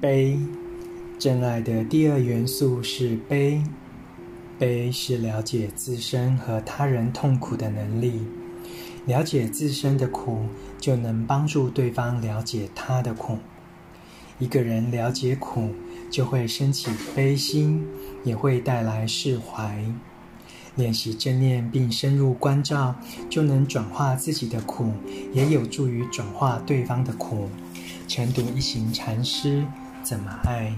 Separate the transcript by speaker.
Speaker 1: 悲，真爱的第二元素是悲。悲是了解自身和他人痛苦的能力。了解自身的苦，就能帮助对方了解他的苦。一个人了解苦，就会升起悲心，也会带来释怀。练习正念并深入关照，就能转化自己的苦，也有助于转化对方的苦。晨读一行禅师怎么爱？